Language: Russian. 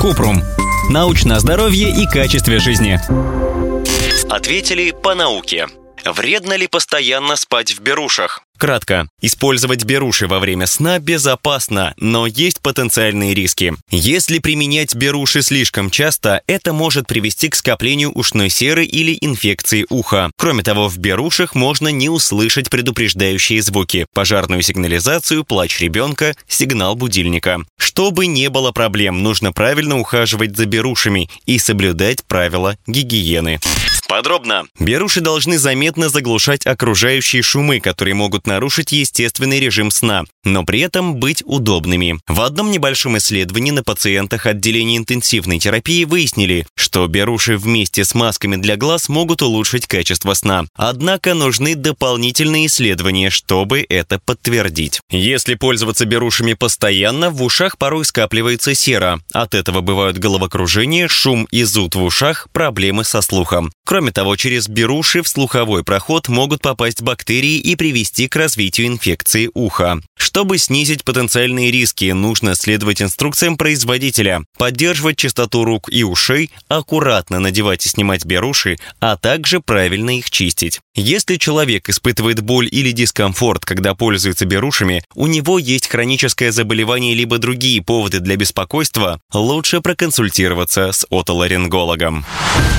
Купрум. Научное здоровье и качестве жизни. Ответили по науке. Вредно ли постоянно спать в берушах? Кратко. Использовать беруши во время сна безопасно, но есть потенциальные риски. Если применять беруши слишком часто, это может привести к скоплению ушной серы или инфекции уха. Кроме того, в берушах можно не услышать предупреждающие звуки, пожарную сигнализацию, плач ребенка, сигнал будильника. Чтобы не было проблем, нужно правильно ухаживать за берушами и соблюдать правила гигиены. Подробно. Беруши должны заметно заглушать окружающие шумы, которые могут нарушить естественный режим сна, но при этом быть удобными. В одном небольшом исследовании на пациентах отделения интенсивной терапии выяснили, что беруши вместе с масками для глаз могут улучшить качество сна. Однако нужны дополнительные исследования, чтобы это подтвердить. Если пользоваться берушами постоянно, в ушах порой скапливается сера. От этого бывают головокружение, шум и зуд в ушах, проблемы со слухом. Кроме того, через беруши в слуховой проход могут попасть бактерии и привести к развитию инфекции уха. Чтобы снизить потенциальные риски, нужно следовать инструкциям производителя, поддерживать чистоту рук и ушей, аккуратно надевать и снимать беруши, а также правильно их чистить. Если человек испытывает боль или дискомфорт, когда пользуется берушами, у него есть хроническое заболевание либо другие поводы для беспокойства, лучше проконсультироваться с отоларингологом.